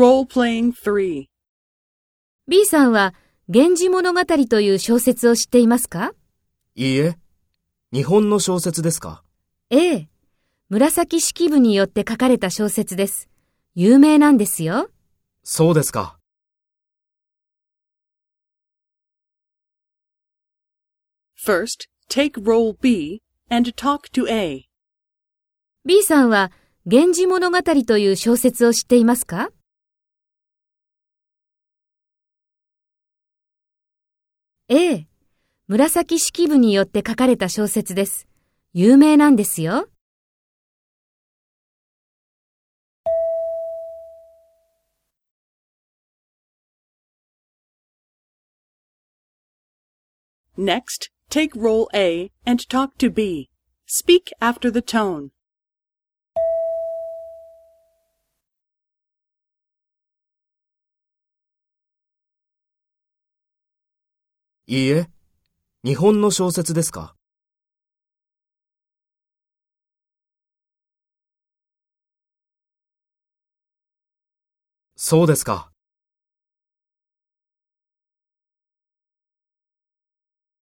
Role-playing 3. B さんは、源氏物語という小説を知っていますか？いいえ。日本の小説ですか？ええ。紫式部によって書かれた小説です。有名なんですよ。そうですか。First, take role B and talk to A. B さんは、源氏物語という小説を知っていますか？ええ。紫式部によって書かれた小説です。有名なんですよ。Next, take role A and talk to B. Speak after the tone. いいえ。日本の小説ですか？そうですか。